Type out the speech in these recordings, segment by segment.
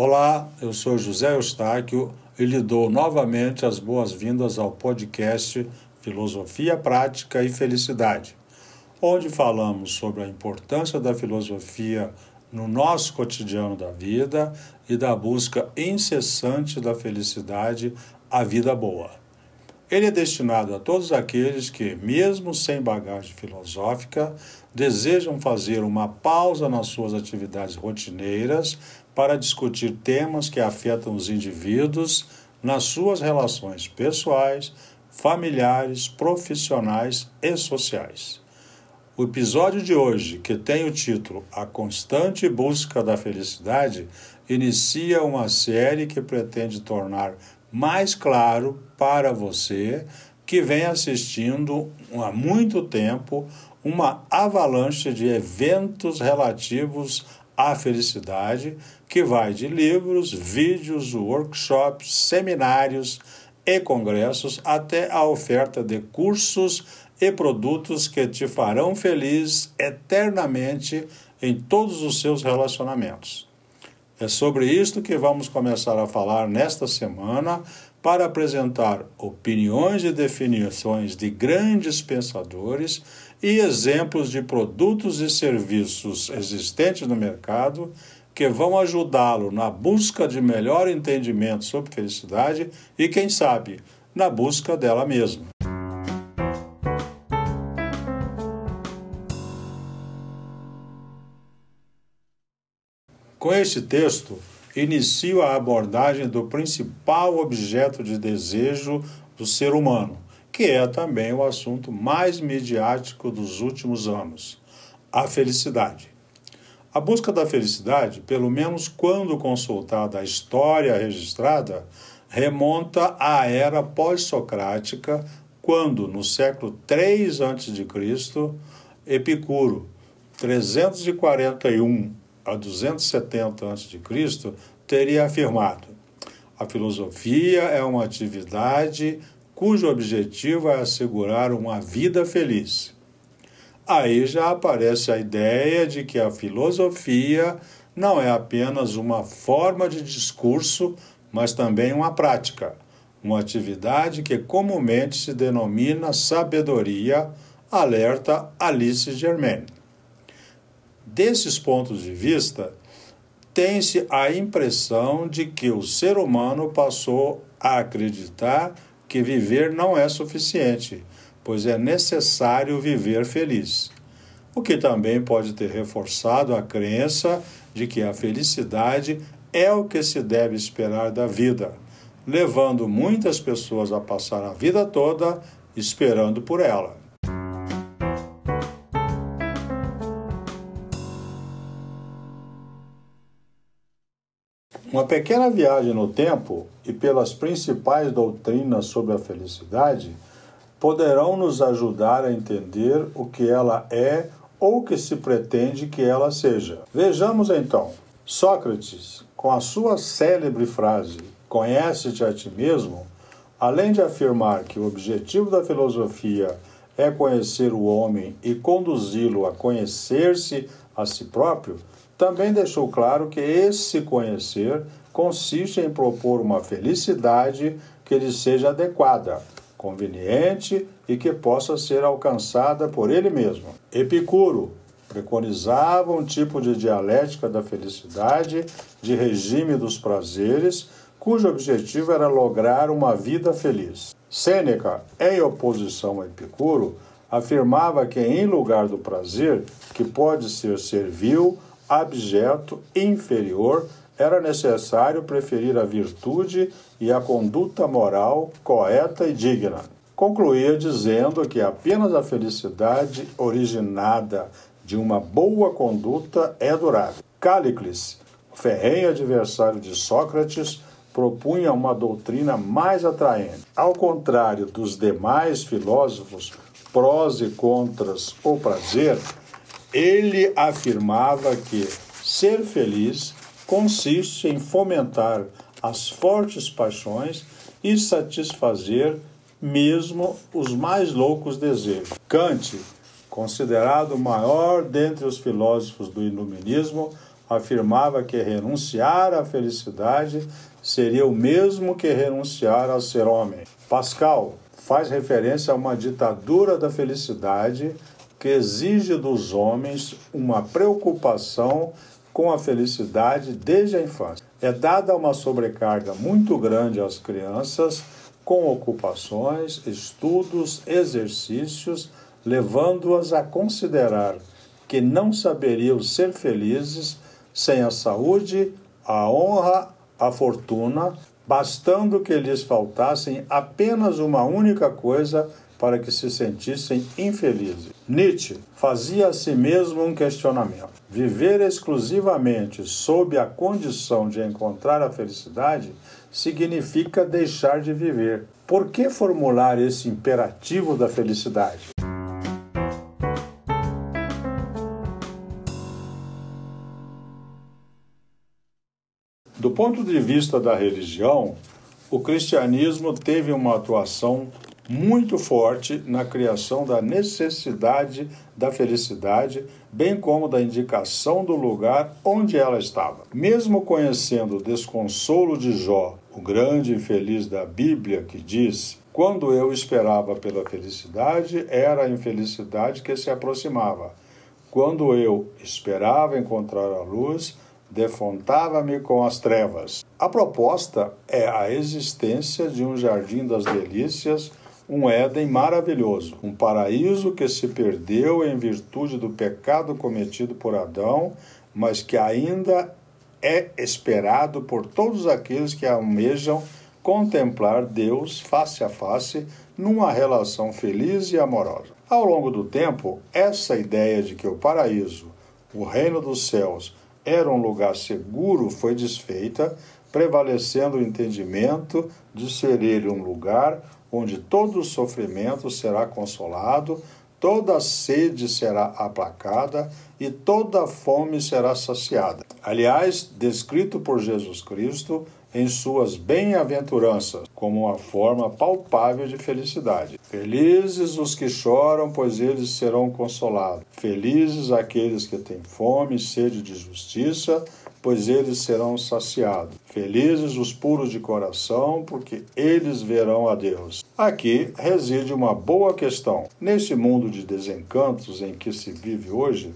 Olá, eu sou José Eustáquio e lhe dou novamente as boas-vindas ao podcast Filosofia Prática e Felicidade, onde falamos sobre a importância da filosofia no nosso cotidiano da vida e da busca incessante da felicidade, a vida boa. Ele é destinado a todos aqueles que, mesmo sem bagagem filosófica, desejam fazer uma pausa nas suas atividades rotineiras para discutir temas que afetam os indivíduos nas suas relações pessoais, familiares, profissionais e sociais. O episódio de hoje, que tem o título A Constante Busca da Felicidade, inicia uma série que pretende tornar mais claro para você que vem assistindo há muito tempo uma avalanche de eventos relativos à felicidade, que vai de livros, vídeos, workshops, seminários e congressos até a oferta de cursos e produtos que te farão feliz eternamente em todos os seus relacionamentos. É sobre isto que vamos começar a falar nesta semana para apresentar opiniões e definições de grandes pensadores e exemplos de produtos e serviços existentes no mercado que vão ajudá-lo na busca de melhor entendimento sobre felicidade e, quem sabe, na busca dela mesma. Com este texto, inicio a abordagem do principal objeto de desejo do ser humano, que é também o assunto mais midiático dos últimos anos: a felicidade. A busca da felicidade, pelo menos quando consultada a história registrada, remonta à era pós-socrática, quando, no século 3 a.C., Epicuro, 341 a 270 a.C., teria afirmado: a filosofia é uma atividade cujo objetivo é assegurar uma vida feliz. Aí já aparece a ideia de que a filosofia não é apenas uma forma de discurso, mas também uma prática, uma atividade que comumente se denomina sabedoria, alerta Alice Germain. Desses pontos de vista, tem-se a impressão de que o ser humano passou a acreditar que viver não é suficiente, pois é necessário viver feliz. O que também pode ter reforçado a crença de que a felicidade é o que se deve esperar da vida, levando muitas pessoas a passar a vida toda esperando por ela. Uma pequena viagem no tempo e pelas principais doutrinas sobre a felicidade poderão nos ajudar a entender o que ela é ou que se pretende que ela seja. Vejamos então. Sócrates, com a sua célebre frase Conhece-te a ti mesmo, além de afirmar que o objetivo da filosofia é conhecer o homem e conduzi-lo a conhecer-se a si próprio, também deixou claro que esse conhecer consiste em propor uma felicidade que lhe seja adequada, conveniente e que possa ser alcançada por ele mesmo. Epicuro preconizava um tipo de dialética da felicidade, de regime dos prazeres, cujo objetivo era lograr uma vida feliz. Sêneca, em oposição a Epicuro, afirmava que em lugar do prazer, que pode ser servil, abjeto, inferior, era necessário preferir a virtude e a conduta moral correta e digna. Concluía dizendo que apenas a felicidade originada de uma boa conduta é durável. Cálicles, ferrenho adversário de Sócrates, propunha uma doutrina mais atraente. Ao contrário dos demais filósofos, prós e contras ou prazer, ele afirmava que ser feliz consiste em fomentar as fortes paixões e satisfazer mesmo os mais loucos desejos. Kant, considerado o maior dentre os filósofos do iluminismo, afirmava que renunciar à felicidade seria o mesmo que renunciar a ser homem. Pascal faz referência a uma ditadura da felicidade que exige dos homens uma preocupação com a felicidade desde a infância. É dada uma sobrecarga muito grande às crianças com ocupações, estudos, exercícios, levando-as a considerar que não saberiam ser felizes sem a saúde, a honra, a fortuna, bastando que lhes faltassem apenas uma única coisa para que se sentissem infelizes. Nietzsche fazia a si mesmo um questionamento: viver exclusivamente sob a condição de encontrar a felicidade significa deixar de viver. Por que formular esse imperativo da felicidade? Do ponto de vista da religião, o cristianismo teve uma atuação muito forte na criação da necessidade da felicidade, bem como da indicação do lugar onde ela estava. Mesmo conhecendo o desconsolo de Jó, o grande infeliz da Bíblia, que diz: Quando eu esperava pela felicidade, era a infelicidade que se aproximava. Quando eu esperava encontrar a luz, defrontava-me com as trevas. A proposta é a existência de um jardim das delícias, um Éden maravilhoso, um paraíso que se perdeu em virtude do pecado cometido por Adão, mas que ainda é esperado por todos aqueles que almejam contemplar Deus face a face numa relação feliz e amorosa. Ao longo do tempo, essa ideia de que o paraíso, o reino dos céus, era um lugar seguro foi desfeita, prevalecendo o entendimento de ser ele um lugar onde todo sofrimento será consolado, toda sede será aplacada e toda fome será saciada. Aliás, descrito por Jesus Cristo em suas bem-aventuranças, como uma forma palpável de felicidade. Felizes os que choram, pois eles serão consolados. Felizes aqueles que têm fome e sede de justiça, pois eles serão saciados. Felizes os puros de coração, porque eles verão a Deus. Aqui reside uma boa questão. Nesse mundo de desencantos em que se vive hoje,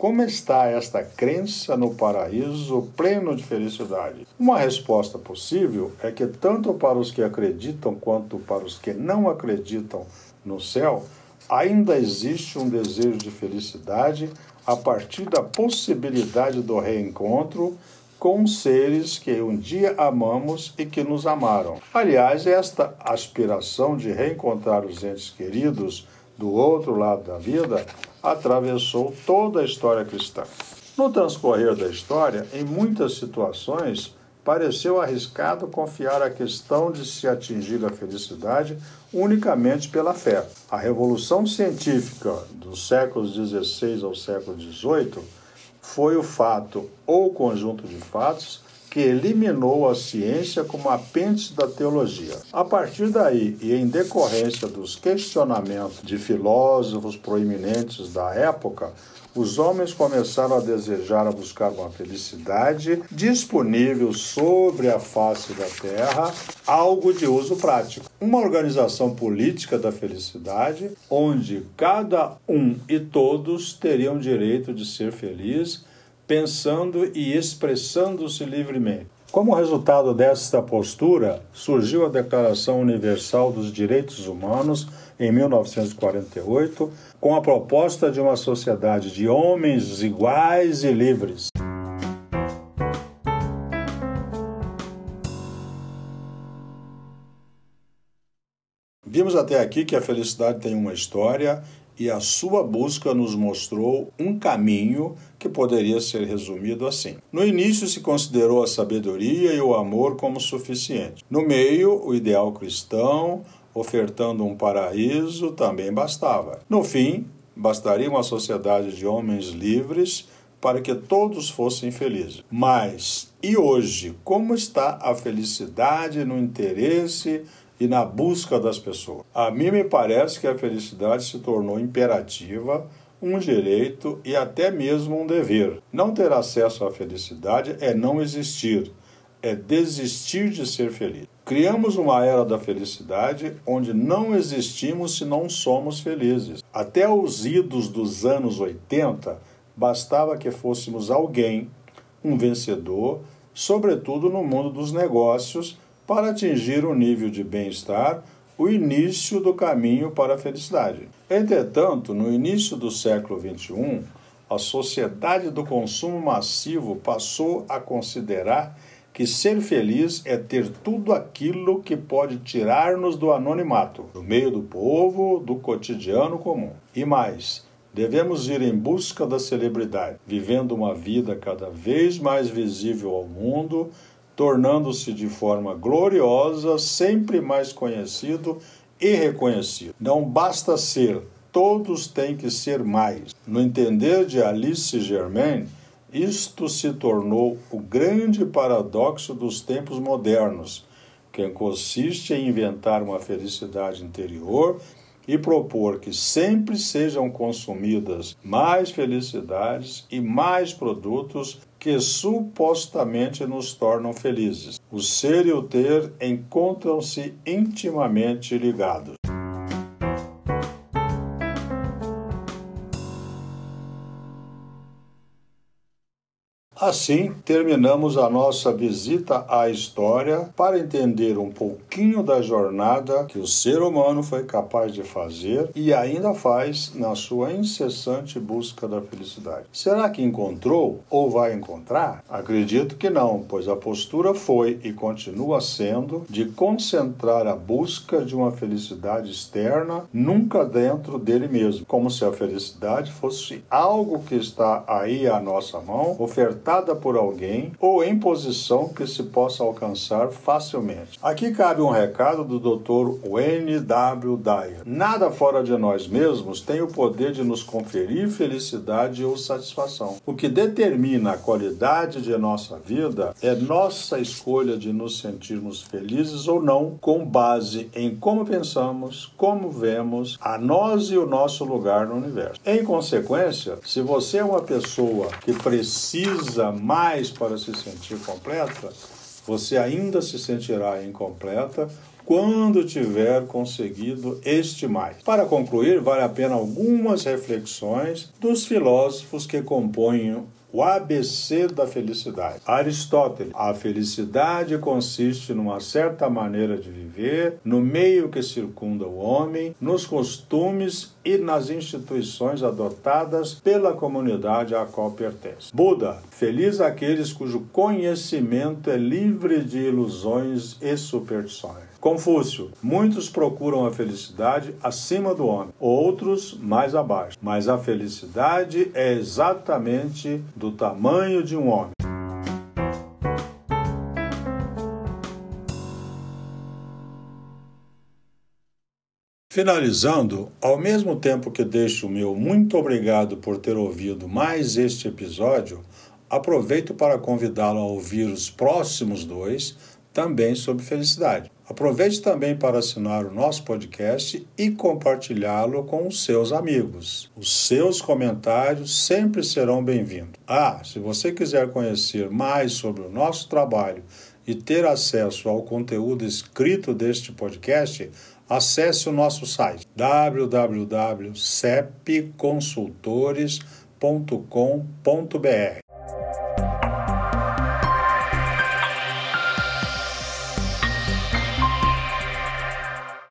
como está esta crença no paraíso pleno de felicidade? Uma resposta possível é que, tanto para os que acreditam quanto para os que não acreditam no céu, ainda existe um desejo de felicidade a partir da possibilidade do reencontro com seres que um dia amamos e que nos amaram. Aliás, esta aspiração de reencontrar os entes queridos do outro lado da vida atravessou toda a história cristã. No transcorrer da história, em muitas situações, pareceu arriscado confiar a questão de se atingir a felicidade unicamente pela fé. A revolução científica dos séculos XVI ao século XVIII foi o fato ou conjunto de fatos que eliminou a ciência como apêndice da teologia. A partir daí, e em decorrência dos questionamentos de filósofos proeminentes da época, os homens começaram a desejar a buscar uma felicidade disponível sobre a face da terra, algo de uso prático. Uma organização política da felicidade, onde cada um e todos teriam direito de ser feliz pensando e expressando-se livremente. Como resultado desta postura, surgiu a Declaração Universal dos Direitos Humanos em 1948, com a proposta de uma sociedade de homens iguais e livres. Vimos até aqui que a felicidade tem uma história e a sua busca nos mostrou um caminho que poderia ser resumido assim. No início se considerou a sabedoria e o amor como suficiente. No meio, o ideal cristão, ofertando um paraíso, também bastava. No fim, bastaria uma sociedade de homens livres para que todos fossem felizes. Mas e hoje, como está a felicidade no interesse e na busca das pessoas. A mim me parece que a felicidade se tornou imperativa, um direito e até mesmo um dever. Não ter acesso à felicidade é não existir, é desistir de ser feliz. Criamos uma era da felicidade onde não existimos se não somos felizes. Até os idos dos anos 80, bastava que fôssemos alguém, um vencedor, sobretudo no mundo dos negócios, para atingir um nível de bem-estar, o início do caminho para a felicidade. Entretanto, no início do século XXI, a sociedade do consumo massivo passou a considerar que ser feliz é ter tudo aquilo que pode tirar-nos do anonimato, do meio do povo, do cotidiano comum. E mais, devemos ir em busca da celebridade, vivendo uma vida cada vez mais visível ao mundo, tornando-se de forma gloriosa, sempre mais conhecido e reconhecido. Não basta ser, todos têm que ser mais. No entender de Alice Germain, isto se tornou o grande paradoxo dos tempos modernos, que consiste em inventar uma felicidade interior e propor que sempre sejam consumidas mais felicidades e mais produtos que supostamente nos tornam felizes. O ser e o ter encontram-se intimamente ligados. Assim, terminamos a nossa visita à história para entender um pouquinho da jornada que o ser humano foi capaz de fazer e ainda faz na sua incessante busca da felicidade. Será que encontrou ou vai encontrar? Acredito que não, pois a postura foi e continua sendo de concentrar a busca de uma felicidade externa nunca dentro dele mesmo, como se a felicidade fosse algo que está aí à nossa mão, por alguém ou em posição que se possa alcançar facilmente. Aqui cabe um recado do Dr. Wayne W. Dyer. Nada fora de nós mesmos tem o poder de nos conferir felicidade ou satisfação. O que determina a qualidade de nossa vida é nossa escolha de nos sentirmos felizes ou não, com base em como pensamos, como vemos, a nós e o nosso lugar no universo. Em consequência, se você é uma pessoa que precisa mais para se sentir completa, você ainda se sentirá incompleta quando tiver conseguido este mais. Para concluir, vale a pena algumas reflexões dos filósofos que compõem o ABC da felicidade. Aristóteles. A felicidade consiste numa certa maneira de viver, no meio que circunda o homem, nos costumes e nas instituições adotadas pela comunidade à qual pertence. Buda. Feliz aqueles cujo conhecimento é livre de ilusões e superstições. Confúcio: muitos procuram a felicidade acima do homem, outros mais abaixo. Mas a felicidade é exatamente do tamanho de um homem. Finalizando, ao mesmo tempo que deixo o meu muito obrigado por ter ouvido mais este episódio, aproveito para convidá-lo a ouvir os próximos dois, também sobre felicidade. Aproveite também para assinar o nosso podcast e compartilhá-lo com os seus amigos. Os seus comentários sempre serão bem-vindos. Ah, se você quiser conhecer mais sobre o nosso trabalho e ter acesso ao conteúdo escrito deste podcast, acesse o nosso site www.cepconsultores.com.br.